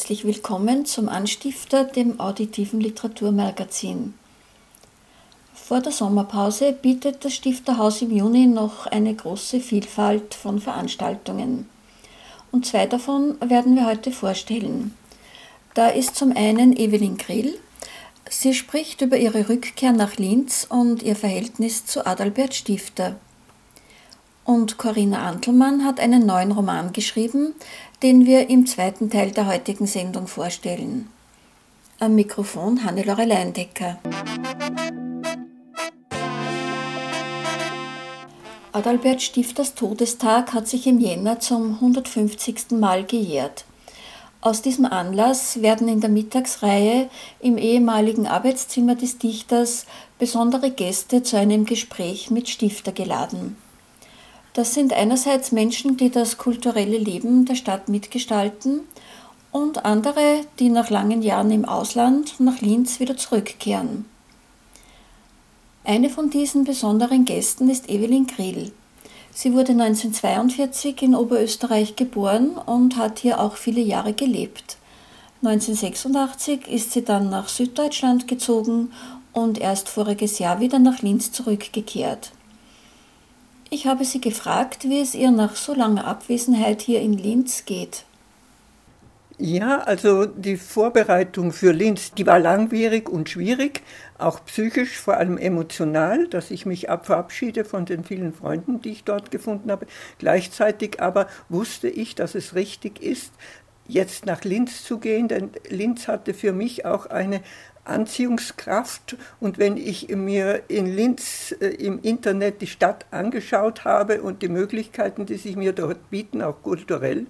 Herzlich willkommen zum Anstifter, dem auditiven Literaturmagazin. Vor der Sommerpause bietet das Stifterhaus im Juni noch eine große Vielfalt von Veranstaltungen. Und zwei davon werden wir heute vorstellen. Da ist zum einen Evelyn Grill. Sie spricht über ihre Rückkehr nach Linz und ihr Verhältnis zu Adalbert Stifter. Und Corinna Antelmann hat einen neuen Roman geschrieben, den wir im zweiten Teil der heutigen Sendung vorstellen. Am Mikrofon Hannelore Leindecker. Adalbert Stifters Todestag hat sich im Jänner zum 150. Mal gejährt. Aus diesem Anlass werden in der Mittagsreihe im ehemaligen Arbeitszimmer des Dichters besondere Gäste zu einem Gespräch mit Stifter geladen. Das sind einerseits Menschen, die das kulturelle Leben der Stadt mitgestalten und andere, die nach langen Jahren im Ausland nach Linz wieder zurückkehren. Eine von diesen besonderen Gästen ist Evelyn Grill. Sie wurde 1942 in Oberösterreich geboren und hat hier auch viele Jahre gelebt. 1986 ist sie dann nach Süddeutschland gezogen und erst voriges Jahr wieder nach Linz zurückgekehrt. Ich habe sie gefragt, wie es ihr nach so langer Abwesenheit hier in Linz geht. Ja, also die Vorbereitung für Linz, die war langwierig und schwierig, auch psychisch, vor allem emotional, dass ich mich verabschiede von den vielen Freunden, die ich dort gefunden habe. Gleichzeitig aber wusste ich, dass es richtig ist, jetzt nach Linz zu gehen, denn Linz hatte für mich auch eine Anziehungskraft. Und wenn ich mir in Linz äh, im Internet die Stadt angeschaut habe und die Möglichkeiten, die sich mir dort bieten, auch kulturell,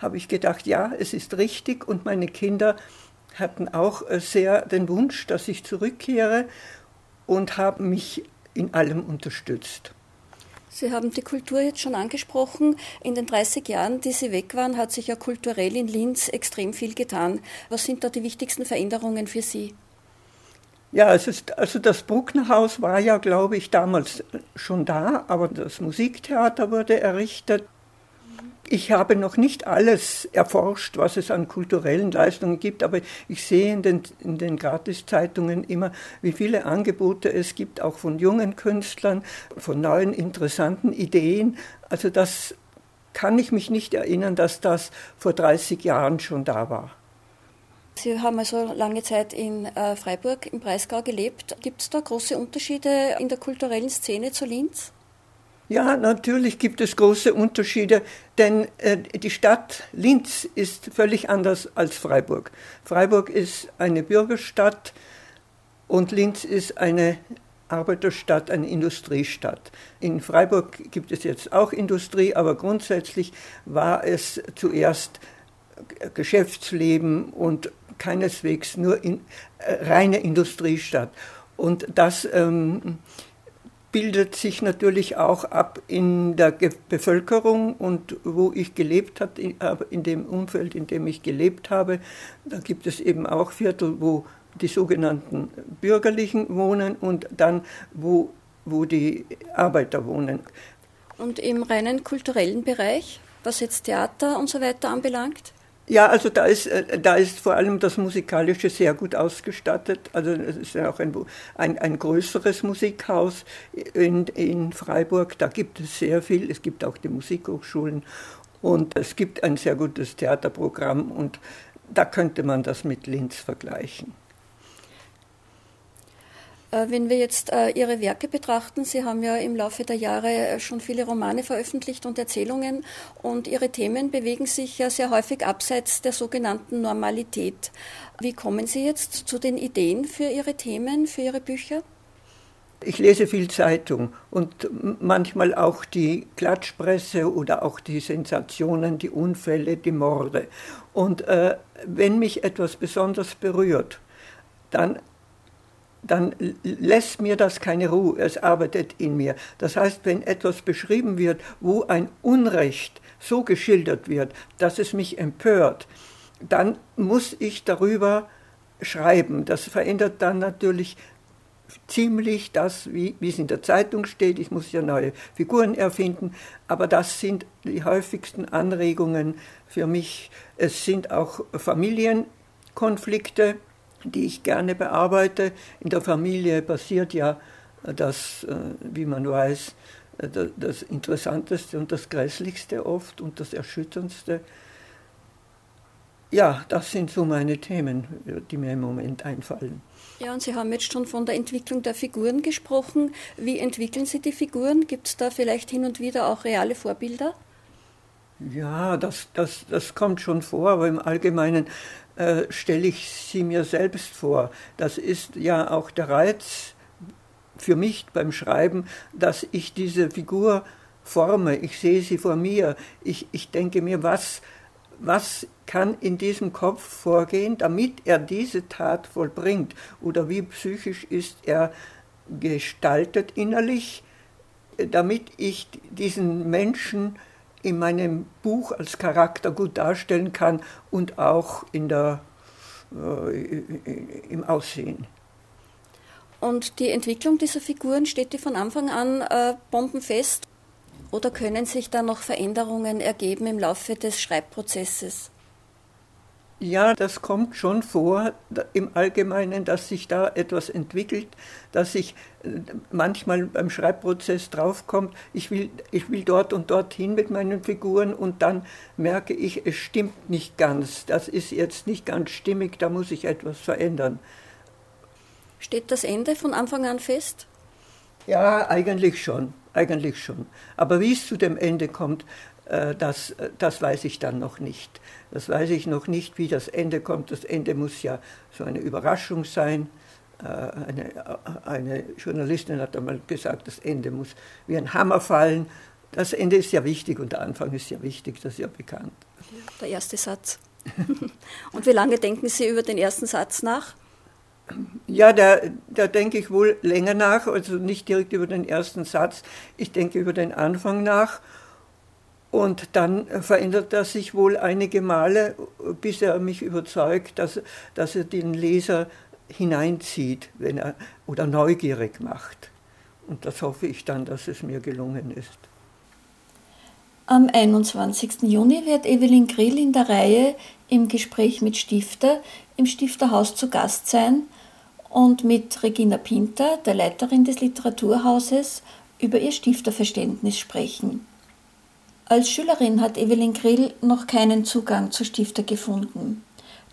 habe ich gedacht, ja, es ist richtig. Und meine Kinder hatten auch äh, sehr den Wunsch, dass ich zurückkehre und haben mich in allem unterstützt. Sie haben die Kultur jetzt schon angesprochen. In den 30 Jahren, die Sie weg waren, hat sich ja kulturell in Linz extrem viel getan. Was sind da die wichtigsten Veränderungen für Sie? Ja, es ist, also das Brucknerhaus war ja, glaube ich, damals schon da, aber das Musiktheater wurde errichtet. Ich habe noch nicht alles erforscht, was es an kulturellen Leistungen gibt, aber ich sehe in den, in den Gratiszeitungen immer, wie viele Angebote es gibt, auch von jungen Künstlern, von neuen interessanten Ideen. Also das kann ich mich nicht erinnern, dass das vor 30 Jahren schon da war. Sie haben also lange Zeit in äh, Freiburg im Breisgau gelebt. Gibt es da große Unterschiede in der kulturellen Szene zu Linz? Ja, natürlich gibt es große Unterschiede, denn äh, die Stadt Linz ist völlig anders als Freiburg. Freiburg ist eine Bürgerstadt und Linz ist eine Arbeiterstadt, eine Industriestadt. In Freiburg gibt es jetzt auch Industrie, aber grundsätzlich war es zuerst Geschäftsleben und keineswegs nur in, äh, reine Industriestadt. Und das ähm, bildet sich natürlich auch ab in der Ge Bevölkerung und wo ich gelebt habe, in, dem Umfeld, in dem ich gelebt habe, da gibt es eben auch Viertel, wo die sogenannten Bürgerlichen wohnen und dann, wo, wo die Arbeiter wohnen. Und im reinen kulturellen Bereich, was jetzt Theater und so weiter anbelangt? Ja, also da ist, äh, da ist vor allem das Musikalische sehr gut ausgestattet. Also es ist ja auch ein, ein, ein größeres Musikhaus in, in Freiburg. Da gibt es sehr viel. Es gibt auch die Musikhochschulen und es gibt ein sehr gutes Theaterprogramm und da könnte man das mit Linz vergleichen. Äh, wenn wir jetzt äh, Ihre Werke betrachten, Sie haben ja im Laufe der Jahre äh, schon viele Romane veröffentlicht und Erzählungen und Ihre Themen bewegen sich ja sehr häufig abseits der sogenannten Normalität. Wie kommen Sie jetzt zu den Ideen für Ihre Themen, für Ihre Bücher? Ich lese viel Zeitung und manchmal auch die Klatschpresse oder auch die Sensationen, die Unfälle, die Morde. Und äh, wenn mich etwas besonders berührt, dann, dann lässt mir das keine Ruhe, es arbeitet in mir. Das heißt, wenn etwas beschrieben wird, wo ein Unrecht so geschildert wird, dass es mich empört, dann muss ich darüber schreiben. Das verändert dann natürlich ziemlich das, wie, wie es in der Zeitung steht. Ich muss ja neue Figuren erfinden, aber das sind die häufigsten Anregungen für mich. Es sind auch Familienkonflikte, die ich gerne bearbeite. In der Familie passiert ja das, äh, wie man weiß, äh, das Interessanteste und das Grässlichste oft und das Erschütterndste. Ja, das sind so meine Themen, die mir im Moment einfallen. Ja, und Sie haben jetzt schon von der Entwicklung der Figuren gesprochen. Wie entwickeln Sie die Figuren? Gibt es da vielleicht hin und wieder auch reale Vorbilder? Ja, das, das, das kommt schon vor, aber im Allgemeinen äh, stelle ich sie mir selbst vor. Das ist ja auch der Reiz für mich beim Schreiben, dass ich diese Figur forme. Ich sehe sie vor mir. Ich, ich denke mir, was, was kann in diesem Kopf vorgehen, damit er diese Tat vollbringt? Oder wie psychisch ist er gestaltet innerlich, damit ich diesen Menschen in meinem Buch als Charakter gut darstellen kann und auch in der, äh, im Aussehen. Und die Entwicklung dieser Figuren steht die von Anfang an äh, bombenfest oder können sich da noch Veränderungen ergeben im Laufe des Schreibprozesses? Ja, das kommt schon vor im Allgemeinen, dass sich da etwas entwickelt, dass sich äh, manchmal beim Schreibprozess draufkommt, ich will, ich will dort und dorthin mit meinen Figuren und dann merke ich, es stimmt nicht ganz, das ist jetzt nicht ganz stimmig, da muss ich etwas verändern. Steht das Ende von Anfang an fest? Ja, eigentlich schon, eigentlich schon. Aber wie es zu dem Ende kommt, das, äh, das weiß ich dann noch nicht. Das weiß ich noch nicht, wie das Ende kommt. Das Ende muss ja so eine Überraschung sein. Äh, eine, eine Journalistin hat einmal gesagt, das Ende muss wie ein Hammer fallen. Das Ende ist ja wichtig und der Anfang ist ja wichtig, das ist ja bekannt. Der erste Satz. und wie lange denken Sie über den ersten Satz nach? Ja, da, da denke ich wohl länger nach, also nicht direkt über den ersten Satz. Ich denke über den Anfang nach und dann verändert er sich wohl einige Male, bis er mich überzeugt, dass, dass er den Leser hineinzieht wenn er, oder neugierig macht. Und das hoffe ich dann, dass es mir gelungen ist. Am 21. Juni wird Evelyn Grill in der Reihe im Gespräch mit Stifter im Stifterhaus zu Gast sein und mit Regina Pinter, der Leiterin des Literaturhauses, über ihr Stifterverständnis sprechen. Als Schülerin hat Evelyn Grill noch keinen Zugang zu Stifter gefunden.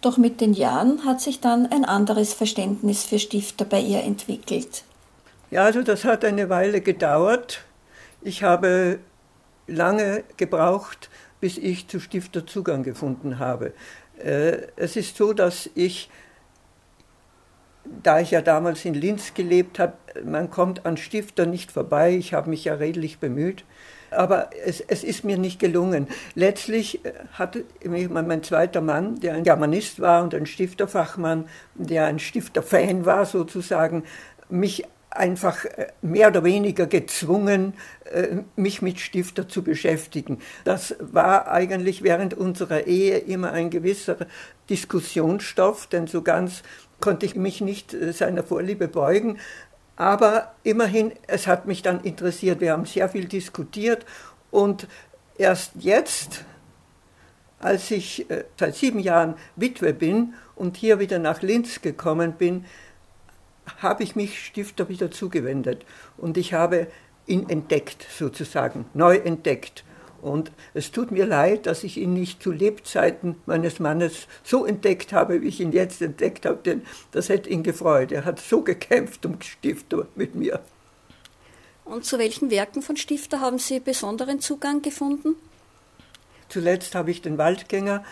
Doch mit den Jahren hat sich dann ein anderes Verständnis für Stifter bei ihr entwickelt. Ja, also das hat eine Weile gedauert. Ich habe lange gebraucht, bis ich zu Stifter Zugang gefunden habe. Äh, es ist so, dass ich, da ich ja damals in Linz gelebt habe, man kommt an Stifter nicht vorbei. Ich habe mich ja redlich bemüht aber es, es ist mir nicht gelungen. Letztlich äh, hat mein zweiter Mann, der ein Germanist war und ein Stifterfachmann, der ein Stifterfan war sozusagen, mich einfach äh, mehr oder weniger gezwungen, äh, mich mit Stifter zu beschäftigen. Das war eigentlich während unserer Ehe immer ein gewisser Diskussionsstoff, denn so ganz konnte ich mich nicht seiner Vorliebe beugen. Aber immerhin, es hat mich dann interessiert. Wir haben sehr viel diskutiert und erst jetzt, als ich äh, seit sieben Jahren Witwe bin und hier wieder nach Linz gekommen bin, habe ich mich Stifter wieder zugewendet und ich habe ihn entdeckt, sozusagen, neu entdeckt. Und es tut mir leid, dass ich ihn nicht zu Lebzeiten meines Mannes so entdeckt habe, wie ich ihn jetzt entdeckt habe, denn das hätte ihn gefreut. Er hat so gekämpft um Stifter mit mir. Und zu welchen Werken von Stifter haben Sie besonderen Zugang gefunden? Zuletzt habe ich den Waldgänger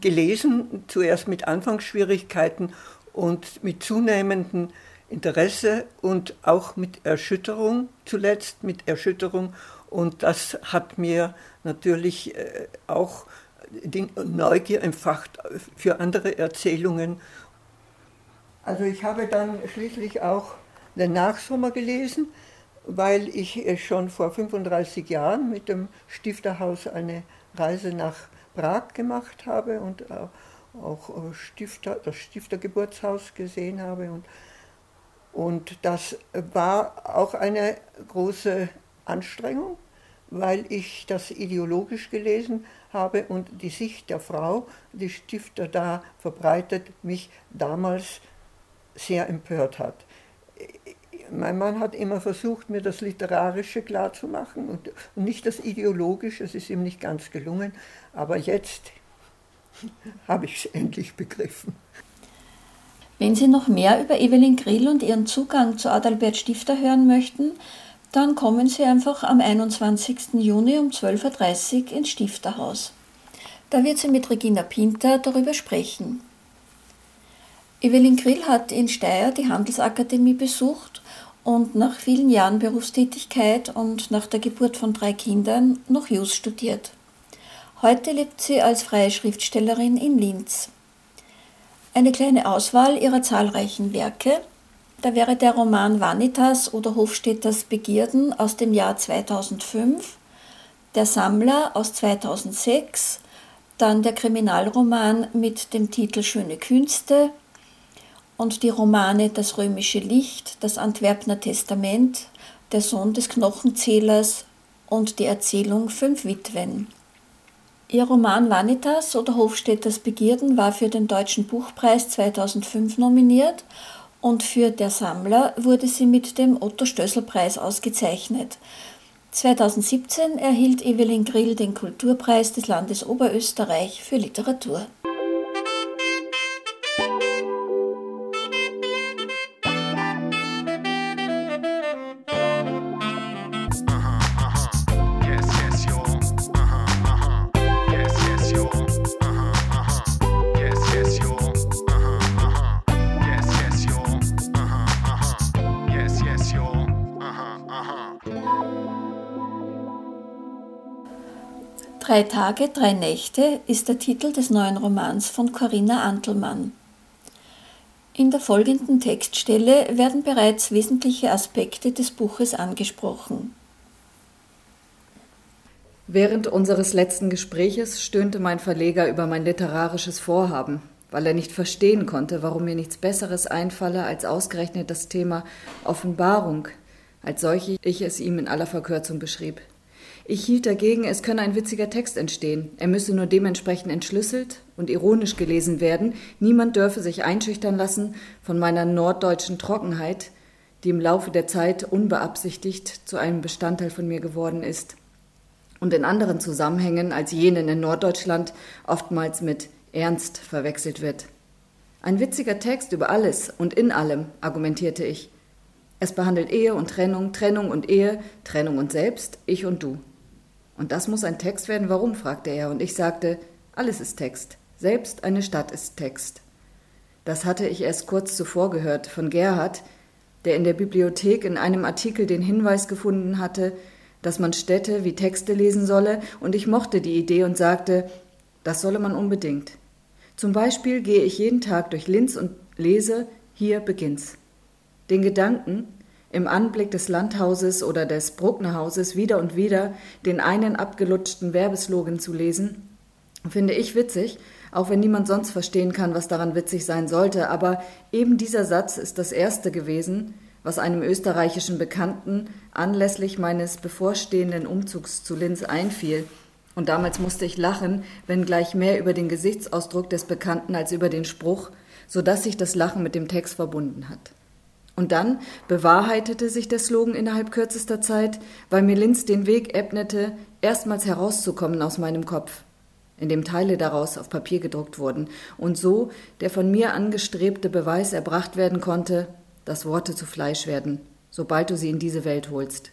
gelesen, zuerst mit Anfangsschwierigkeiten und mit zunehmenden Interesse und auch mit Erschütterung, zuletzt mit Erschütterung. Und das hat mir natürlich äh, auch die Neugier entfacht für andere Erzählungen. Also ich habe dann schließlich auch den Nachsommer gelesen, weil ich schon vor 35 Jahren mit dem Stifterhaus eine Reise nach Prag gemacht habe und auch Stifter, das Stiftergeburtshaus gesehen habe. Und, und das war auch eine große Anstrengung, weil ich das ideologisch gelesen habe und die Sicht der Frau, die Stifter da verbreitet, mich damals sehr empört hat. Mein Mann hat immer versucht, mir das Literarische klarzumachen und, nicht das Ideologische, es ist ihm nicht ganz gelungen, aber jetzt habe ich es endlich begriffen. Wenn Sie noch mehr über Evelyn Grill und ihren Zugang zu Adalbert Stifter hören möchten, dann kommen Sie einfach am 21. Juni um 12.30 Uhr ins Stifterhaus. Da wird sie mit Regina Pinter darüber sprechen. Evelyn Grill hat in Steyr die Handelsakademie besucht und nach vielen Jahren Berufstätigkeit und nach der Geburt von drei Kindern noch Jus studiert. Heute lebt sie als freie Schriftstellerin in Linz. Eine kleine Auswahl ihrer zahlreichen Werke, da wäre der Roman Vanitas oder Hofstädters Begierden aus dem Jahr 2005, Der Sammler aus 2006, dann der Kriminalroman mit dem Titel Schöne Künste und die Romane Das römische Licht, Das Antwerpner Testament, Der Sohn des Knochenzählers und die Erzählung Fünf Witwen. Ihr Roman Vanitas oder Hofstädters Begierden war für den Deutschen Buchpreis 2005 nominiert und für Der Sammler wurde sie mit dem Otto-Stössel-Preis ausgezeichnet. 2017 erhielt Evelyn Grill den Kulturpreis des Landes Oberösterreich für Literatur. Drei Tage, drei Nächte ist der Titel des neuen Romans von Corinna Antelmann. In der folgenden Textstelle werden bereits wesentliche Aspekte des Buches angesprochen. Während unseres letzten Gespräches stöhnte mein Verleger über mein literarisches Vorhaben, weil er nicht verstehen konnte, warum mir nichts Besseres einfalle als ausgerechnet das Thema Offenbarung, als solche ich es ihm in aller Verkürzung beschrieb. Ich hielt dagegen, es könne ein witziger Text entstehen. Er müsse nur dementsprechend entschlüsselt und ironisch gelesen werden. Niemand dürfe sich einschüchtern lassen von meiner norddeutschen Trockenheit, die im Laufe der Zeit unbeabsichtigt zu einem Bestandteil von mir geworden ist und in anderen Zusammenhängen als jenen in Norddeutschland oftmals mit Ernst verwechselt wird. Ein witziger Text über alles und in allem, argumentierte ich. Es behandelt Ehe und Trennung, Trennung und Ehe, Trennung und Selbst, ich und du. Und das muss ein Text werden, warum? fragte er, und ich sagte, alles ist Text, selbst eine Stadt ist Text. Das hatte ich erst kurz zuvor gehört von Gerhard, der in der Bibliothek in einem Artikel den Hinweis gefunden hatte, dass man Städte wie Texte lesen solle, und ich mochte die Idee und sagte, das solle man unbedingt. Zum Beispiel gehe ich jeden Tag durch Linz und lese, hier beginnt's. Den Gedanken, im Anblick des Landhauses oder des Brucknerhauses wieder und wieder den einen abgelutschten Werbeslogan zu lesen, finde ich witzig, auch wenn niemand sonst verstehen kann, was daran witzig sein sollte. Aber eben dieser Satz ist das erste gewesen, was einem österreichischen Bekannten anlässlich meines bevorstehenden Umzugs zu Linz einfiel. Und damals musste ich lachen, wenngleich mehr über den Gesichtsausdruck des Bekannten als über den Spruch, so dass sich das Lachen mit dem Text verbunden hat. Und dann bewahrheitete sich der Slogan innerhalb kürzester Zeit, weil mir Linz den Weg ebnete, erstmals herauszukommen aus meinem Kopf, in dem Teile daraus auf Papier gedruckt wurden, und so der von mir angestrebte Beweis erbracht werden konnte, dass Worte zu Fleisch werden, sobald du sie in diese Welt holst.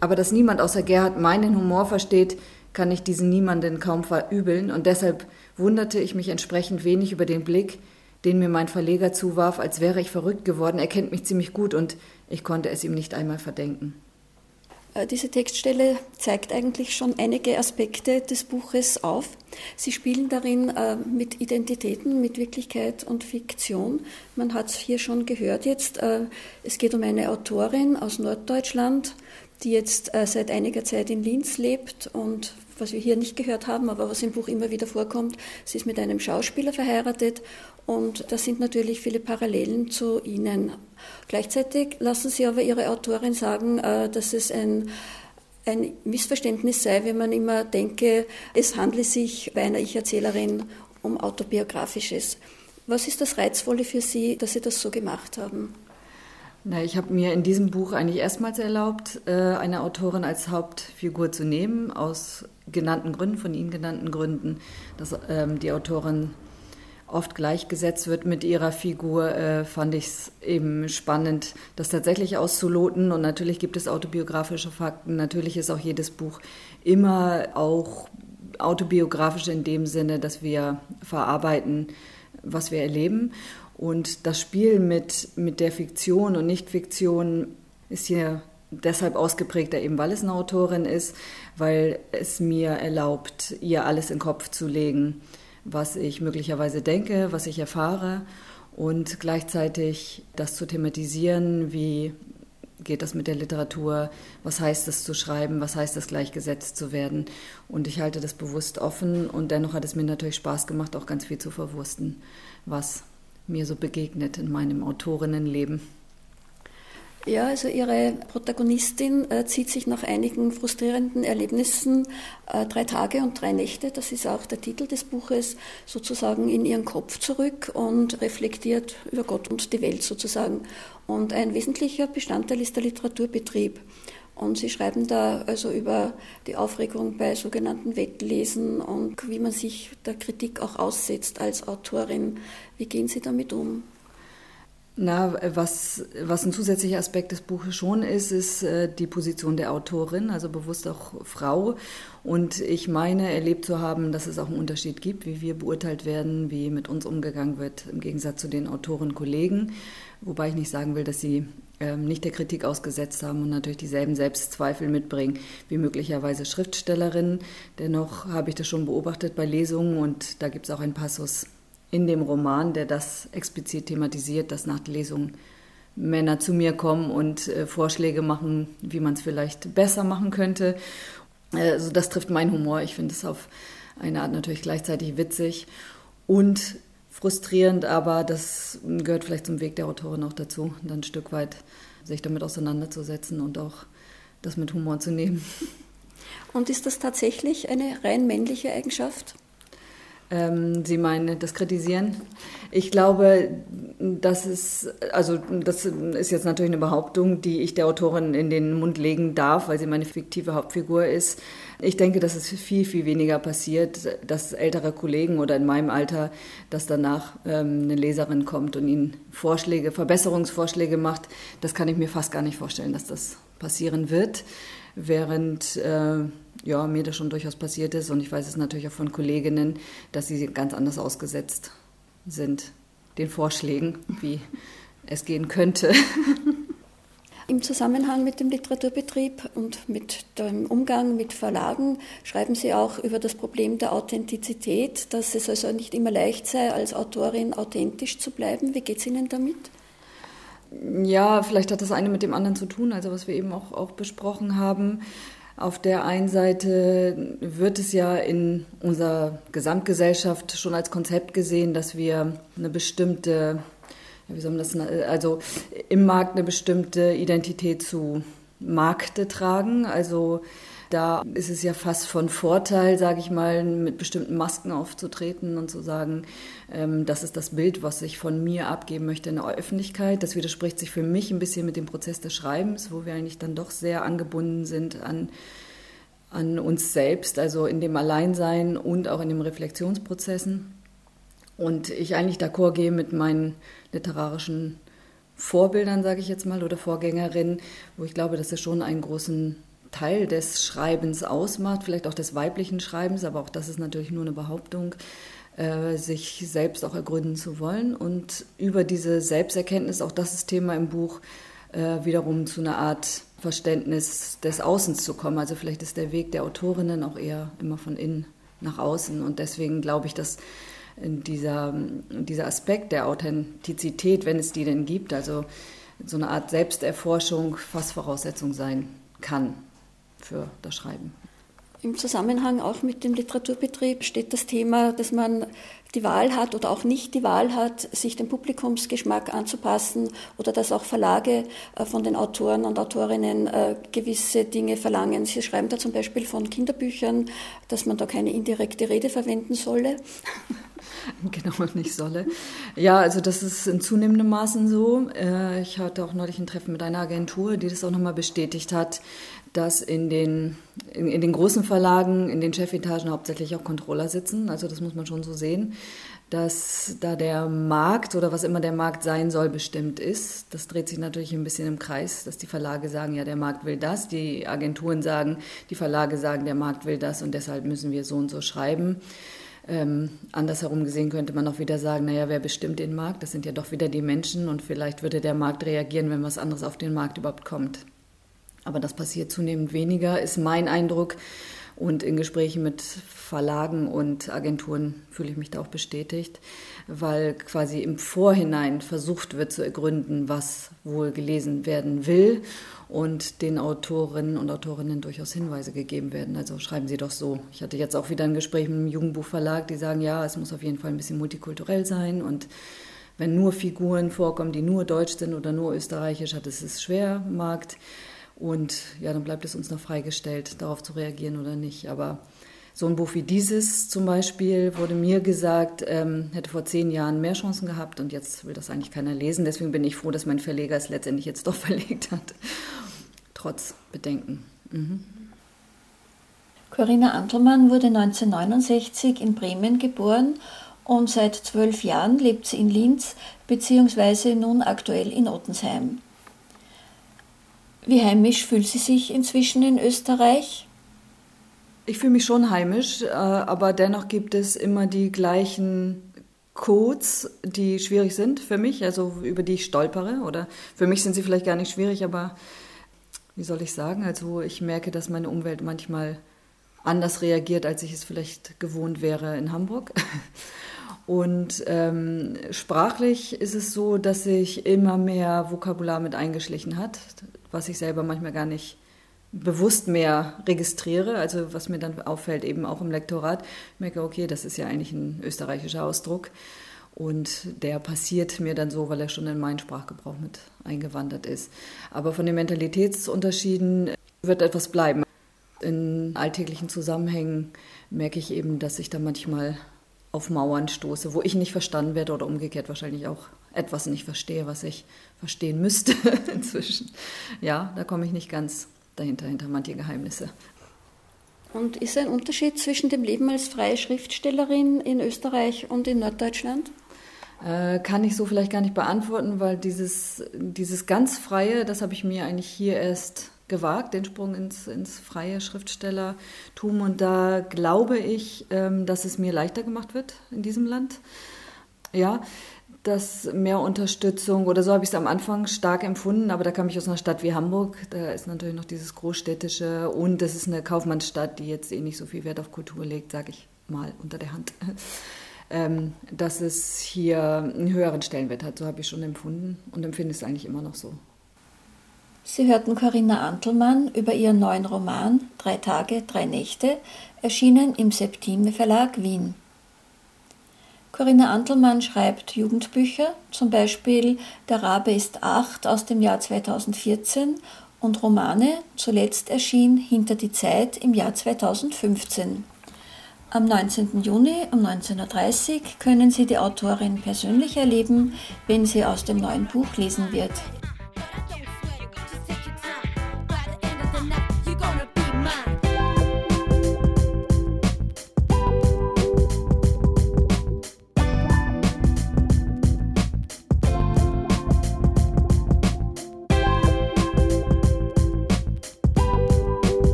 Aber dass niemand außer Gerhard meinen Humor versteht, kann ich diesen niemanden kaum verübeln, und deshalb wunderte ich mich entsprechend wenig über den Blick, den mir mein Verleger zuwarf, als wäre ich verrückt geworden. Er kennt mich ziemlich gut und ich konnte es ihm nicht einmal verdenken. Äh, diese Textstelle zeigt eigentlich schon einige Aspekte des Buches auf. Sie spielen darin äh, mit Identitäten, mit Wirklichkeit und Fiktion. Man hat es hier schon gehört jetzt. Äh, es geht um eine Autorin aus Norddeutschland, die jetzt seit einiger Zeit in Linz lebt und was wir hier nicht gehört haben, aber was im Buch immer wieder vorkommt, sie ist mit einem Schauspieler verheiratet und da sind natürlich viele Parallelen zu Ihnen. Gleichzeitig lassen Sie aber Ihre Autorin sagen, äh, dass es ein ein Missverständnis sei, wenn man immer denke, es handle sich bei einer Ich-Erzählerin um autobiografisches. Was ist das Reizvolle für Sie, dass Sie das so gemacht haben? Na, ich habe mir in diesem Buch eigentlich erstmals erlaubt, äh, eine Autorin als Hauptfigur zu nehmen, aus genannten Gründen, von Ihnen genannten Gründen, dass ähm, die Autorin oft gleichgesetzt wird mit ihrer Figur, äh, fand ich es eben spannend, das tatsächlich auszuloten. Und natürlich gibt es autobiografische Fakten. Natürlich ist auch jedes Buch immer auch autobiografisch in dem Sinne, dass wir verarbeiten, was wir erleben. Und das Spiel mit, mit der Fiktion und Nicht-Fiktion ist hier deshalb ausgeprägter, eben weil es eine Autorin ist, weil es mir erlaubt, ihr alles in den Kopf zu legen was ich möglicherweise denke, was ich erfahre und gleichzeitig das zu thematisieren, wie geht das mit der Literatur, was heißt es zu schreiben, was heißt es gleichgesetzt zu werden. Und ich halte das bewusst offen und dennoch hat es mir natürlich Spaß gemacht, auch ganz viel zu verwursten, was mir so begegnet in meinem Autorinnenleben. Ja, also ihre Protagonistin äh, zieht sich nach einigen frustrierenden Erlebnissen äh, drei Tage und drei Nächte, das ist auch der Titel des Buches, sozusagen in ihren Kopf zurück und reflektiert über Gott und die Welt sozusagen. Und ein wesentlicher Bestandteil ist der Literaturbetrieb. Und Sie schreiben da also über die Aufregung bei sogenannten Wettlesen und wie man sich der Kritik auch aussetzt als Autorin. Wie gehen Sie damit um? Na, was, was ein zusätzlicher Aspekt des Buches schon ist, ist äh, die Position der Autorin, also bewusst auch Frau. Und ich meine, erlebt zu haben, dass es auch einen Unterschied gibt, wie wir beurteilt werden, wie mit uns umgegangen wird, im Gegensatz zu den Autoren-Kollegen. Wobei ich nicht sagen will, dass sie ähm, nicht der Kritik ausgesetzt haben und natürlich dieselben Selbstzweifel mitbringen wie möglicherweise Schriftstellerinnen. Dennoch habe ich das schon beobachtet bei Lesungen und da gibt es auch einen Passus in dem Roman, der das explizit thematisiert, dass nach der Lesung Männer zu mir kommen und äh, Vorschläge machen, wie man es vielleicht besser machen könnte. Äh, also das trifft meinen Humor. Ich finde es auf eine Art natürlich gleichzeitig witzig und frustrierend, aber das gehört vielleicht zum Weg der Autorin auch dazu, dann ein Stück weit sich damit auseinanderzusetzen und auch das mit Humor zu nehmen. Und ist das tatsächlich eine rein männliche Eigenschaft? Ähm, Sie meinen das Kritisieren? Ich glaube, das ist, also das ist jetzt natürlich eine Behauptung, die ich der Autorin in den Mund legen darf, weil sie meine fiktive Hauptfigur ist. Ich denke, dass es viel, viel weniger passiert, dass ältere Kollegen oder in meinem Alter, dass danach ähm, eine Leserin kommt und ihnen Vorschläge, Verbesserungsvorschläge macht. Das kann ich mir fast gar nicht vorstellen, dass das passieren wird. Während äh, ja, mir das schon durchaus passiert ist und ich weiß es natürlich auch von Kolleginnen, dass sie ganz anders ausgesetzt sind den Vorschlägen, wie es gehen könnte. Im Zusammenhang mit dem Literaturbetrieb und mit dem Umgang mit Verlagen schreiben Sie auch über das Problem der Authentizität, dass es also nicht immer leicht sei, als Autorin authentisch zu bleiben. Wie geht es Ihnen damit? Ja, vielleicht hat das eine mit dem anderen zu tun, also was wir eben auch, auch besprochen haben. Auf der einen Seite wird es ja in unserer Gesamtgesellschaft schon als Konzept gesehen, dass wir eine bestimmte, wie soll man das, also im Markt eine bestimmte Identität zu Markte tragen. Also da ist es ja fast von Vorteil, sage ich mal, mit bestimmten Masken aufzutreten und zu sagen, ähm, das ist das Bild, was ich von mir abgeben möchte in der Öffentlichkeit. Das widerspricht sich für mich ein bisschen mit dem Prozess des Schreibens, wo wir eigentlich dann doch sehr angebunden sind an, an uns selbst, also in dem Alleinsein und auch in den Reflexionsprozessen. Und ich eigentlich d'accord gehe mit meinen literarischen Vorbildern, sage ich jetzt mal, oder Vorgängerinnen, wo ich glaube, dass es schon einen großen Teil des Schreibens ausmacht, vielleicht auch des weiblichen Schreibens, aber auch das ist natürlich nur eine Behauptung, äh, sich selbst auch ergründen zu wollen und über diese Selbsterkenntnis, auch das ist Thema im Buch, äh, wiederum zu einer Art Verständnis des Außens zu kommen. Also vielleicht ist der Weg der Autorinnen auch eher immer von innen nach außen und deswegen glaube ich, dass dieser, dieser Aspekt der Authentizität, wenn es die denn gibt, also so eine Art Selbsterforschung fast Voraussetzung sein kann für das Schreiben. Im Zusammenhang auch mit dem Literaturbetrieb steht das Thema, dass man die Wahl hat oder auch nicht die Wahl hat, sich dem Publikumsgeschmack anzupassen oder dass auch Verlage äh, von den Autoren und Autorinnen äh, gewisse Dinge verlangen. Sie schreiben da zum Beispiel von Kinderbüchern, dass man da keine indirekte Rede verwenden solle. Genau, nicht solle. Ja, also das ist in zunehmendem Maßen so. Äh, ich hatte auch neulich ein Treffen mit einer Agentur, die das auch nochmal bestätigt hat, dass in den, in, in, den großen Verlagen, in den Chefetagen hauptsächlich auch Controller sitzen. Also das muss man schon so sehen, dass da der Markt oder was immer der Markt sein soll, bestimmt ist. Das dreht sich natürlich ein bisschen im Kreis, dass die Verlage sagen, ja, der Markt will das, die Agenturen sagen, die Verlage sagen, der Markt will das und deshalb müssen wir so und so schreiben. Ähm, andersherum gesehen könnte man auch wieder sagen, naja, wer bestimmt den Markt? Das sind ja doch wieder die Menschen und vielleicht würde der Markt reagieren, wenn was anderes auf den Markt überhaupt kommt. Aber das passiert zunehmend weniger, ist mein Eindruck. Und in Gesprächen mit Verlagen und Agenturen fühle ich mich da auch bestätigt, weil quasi im Vorhinein versucht wird zu ergründen, was wohl gelesen werden will und den Autorinnen und Autorinnen durchaus Hinweise gegeben werden. Also schreiben Sie doch so. Ich hatte jetzt auch wieder ein Gespräch mit einem Jugendbuchverlag, die sagen, ja, es muss auf jeden Fall ein bisschen multikulturell sein und wenn nur Figuren vorkommen, die nur deutsch sind oder nur österreichisch, hat es es schwer, Markt. Und ja, dann bleibt es uns noch freigestellt, darauf zu reagieren oder nicht. Aber so ein Buch wie dieses zum Beispiel wurde mir gesagt, ähm, hätte vor zehn Jahren mehr Chancen gehabt und jetzt will das eigentlich keiner lesen. Deswegen bin ich froh, dass mein Verleger es letztendlich jetzt doch verlegt hat, trotz Bedenken. Mhm. Corinna Antelmann wurde 1969 in Bremen geboren und seit zwölf Jahren lebt sie in Linz beziehungsweise nun aktuell in Ottensheim. Wie heimisch fühlt sie sich inzwischen in Österreich? Ich fühle mich schon heimisch, äh, aber dennoch gibt es immer die gleichen Codes, die schwierig sind für mich, also über die ich stolpere. Oder für mich sind sie vielleicht gar nicht schwierig, aber wie soll ich sagen? Also ich merke, dass meine Umwelt manchmal anders reagiert, als ich es vielleicht gewohnt wäre in Hamburg. Und ähm, sprachlich ist es so, dass sich immer mehr Vokabular mit eingeschlichen hat, was ich selber manchmal gar nicht bewusst mehr registriere, also was mir dann auffällt, eben auch im Lektorat, ich merke, okay, das ist ja eigentlich ein österreichischer Ausdruck und der passiert mir dann so, weil er schon in meinen Sprachgebrauch mit eingewandert ist. Aber von den Mentalitätsunterschieden wird etwas bleiben. In alltäglichen Zusammenhängen merke ich eben, dass ich da manchmal auf Mauern stoße, wo ich nicht verstanden werde oder umgekehrt wahrscheinlich auch etwas nicht verstehe, was ich verstehen müsste inzwischen. Ja, da komme ich nicht ganz dahinter, hinter manche Geheimnisse. Und ist ein Unterschied zwischen dem Leben als freie Schriftstellerin in Österreich und in Norddeutschland? Äh, kann ich so vielleicht gar nicht beantworten, weil dieses, dieses ganz Freie, das habe ich mir eigentlich hier erst gewagt, den Sprung ins, ins freie Schriftstellertum. Und da glaube ich, ähm, dass es mir leichter gemacht wird in diesem Land. Ja, dass mehr Unterstützung oder so habe ich es am Anfang stark empfunden, aber da kam ich aus einer Stadt wie Hamburg, da ist natürlich noch dieses großstädtische und das ist eine Kaufmannsstadt, die jetzt eh nicht so viel Wert auf Kultur legt, sage ich mal unter der Hand, ähm, dass es hier einen höheren Stellenwert hat, so habe ich schon empfunden und empfinde es eigentlich immer noch so. Sie hörten Corinna Antelmann über ihren neuen Roman Drei Tage, drei Nächte, erschienen im Septime Verlag Wien. Corinna Antelmann schreibt Jugendbücher, zum Beispiel Der Rabe ist acht aus dem Jahr 2014 und Romane, zuletzt erschien Hinter die Zeit im Jahr 2015. Am 19. Juni um 19.30 Uhr können Sie die Autorin persönlich erleben, wenn sie aus dem neuen Buch lesen wird.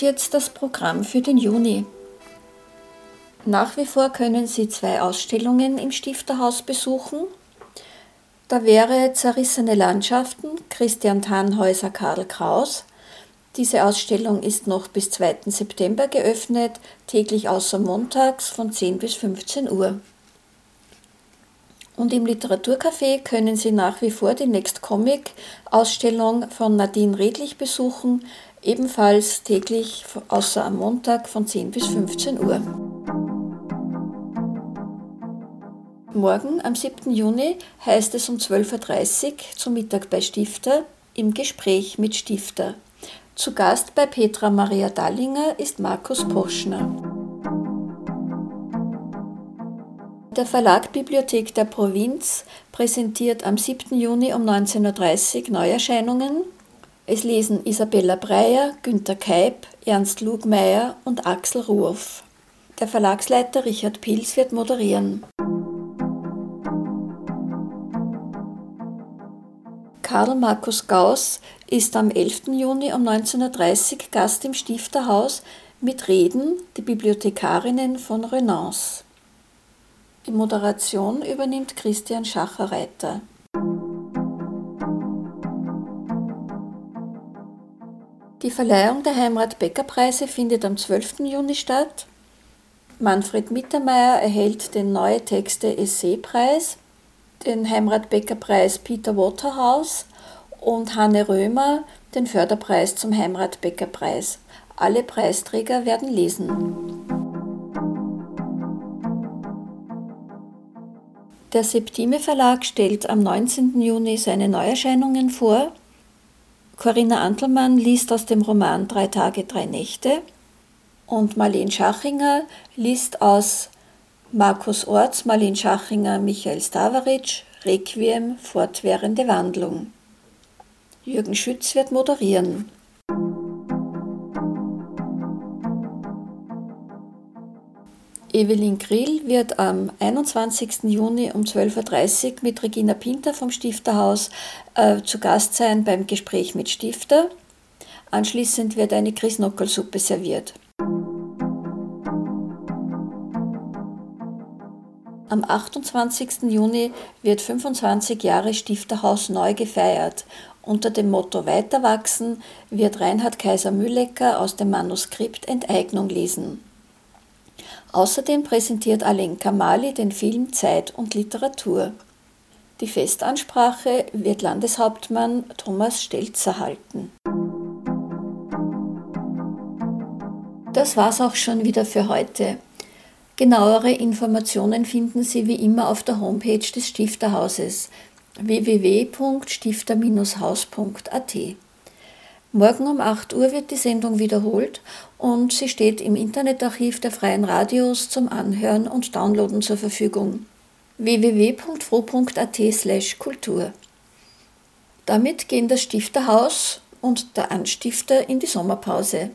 Jetzt das Programm für den Juni. Nach wie vor können Sie zwei Ausstellungen im Stifterhaus besuchen. Da wäre Zerrissene Landschaften, Christian Tannhäuser, Karl Kraus. Diese Ausstellung ist noch bis 2. September geöffnet, täglich außer montags von 10 bis 15 Uhr. Und im Literaturcafé können Sie nach wie vor die Next Comic Ausstellung von Nadine Redlich besuchen, ebenfalls täglich außer am Montag von 10 bis 15 Uhr. Morgen am 7. Juni heißt es um 12.30 Uhr zum Mittag bei Stifter im Gespräch mit Stifter. Zu Gast bei Petra Maria Dallinger ist Markus Poschner. Der Verlag Bibliothek der Provinz präsentiert am 7. Juni um 19.30 Uhr Neuerscheinungen. Es lesen Isabella Breyer, Günter Keib, Ernst Lugmeier und Axel Ruoff. Der Verlagsleiter Richard Pils wird moderieren. Karl Markus Gauss ist am 11. Juni um 19.30 Uhr Gast im Stifterhaus mit Reden die Bibliothekarinnen von Renance. Die Moderation übernimmt Christian Schacherreiter. Die Verleihung der Heimrat-Becker-Preise findet am 12. Juni statt. Manfred Mittermeier erhält den Neue Texte Essay-Preis den Heimrat-Becker-Preis Peter Waterhouse und Hanne Römer den Förderpreis zum Heimrat-Becker-Preis. Alle Preisträger werden lesen. Der Septime Verlag stellt am 19. Juni seine Neuerscheinungen vor. Corinna Antelmann liest aus dem Roman Drei Tage, drei Nächte und Marlene Schachinger liest aus Markus Orts, Marlene Schachinger, Michael Stavaric, Requiem, fortwährende Wandlung. Jürgen Schütz wird moderieren. Evelyn Grill wird am 21. Juni um 12.30 Uhr mit Regina Pinter vom Stifterhaus äh, zu Gast sein beim Gespräch mit Stifter. Anschließend wird eine Chrisnockelsuppe serviert. Am 28. Juni wird 25 Jahre Stifterhaus neu gefeiert. Unter dem Motto Weiterwachsen wird Reinhard Kaiser Müllecker aus dem Manuskript Enteignung lesen. Außerdem präsentiert Alenka Mali den Film Zeit und Literatur. Die Festansprache wird Landeshauptmann Thomas Stelzer halten. Das war's auch schon wieder für heute. Genauere Informationen finden Sie wie immer auf der Homepage des Stifterhauses www.stifter-haus.at. Morgen um 8 Uhr wird die Sendung wiederholt und sie steht im Internetarchiv der Freien Radios zum Anhören und Downloaden zur Verfügung. www.fro.at/kultur. Damit gehen das Stifterhaus und der Anstifter in die Sommerpause.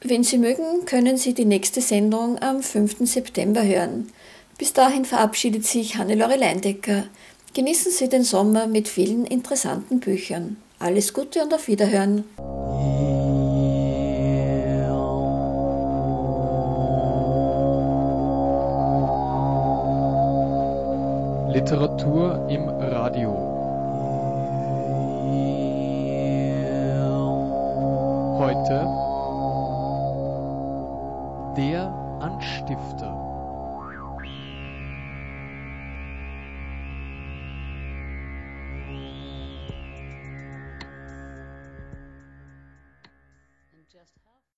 Wenn Sie mögen, können Sie die nächste Sendung am 5. September hören. Bis dahin verabschiedet sich Hannelore Leindecker. Genießen Sie den Sommer mit vielen interessanten Büchern. Alles Gute und auf Wiederhören. Literatur im Radio. Heute der Anstifter